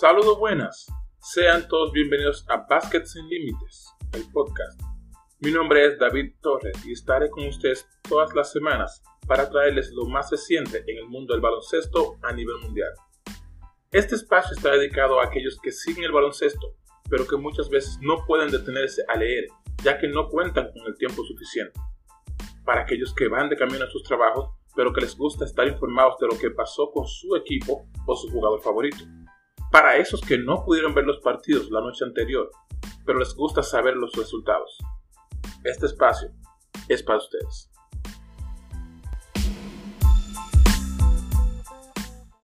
Saludos buenas. Sean todos bienvenidos a Basket Sin Límites, el podcast. Mi nombre es David Torres y estaré con ustedes todas las semanas para traerles lo más reciente en el mundo del baloncesto a nivel mundial. Este espacio está dedicado a aquellos que siguen el baloncesto, pero que muchas veces no pueden detenerse a leer, ya que no cuentan con el tiempo suficiente. Para aquellos que van de camino a sus trabajos, pero que les gusta estar informados de lo que pasó con su equipo o su jugador favorito para esos que no pudieron ver los partidos la noche anterior, pero les gusta saber los resultados. Este espacio es para ustedes.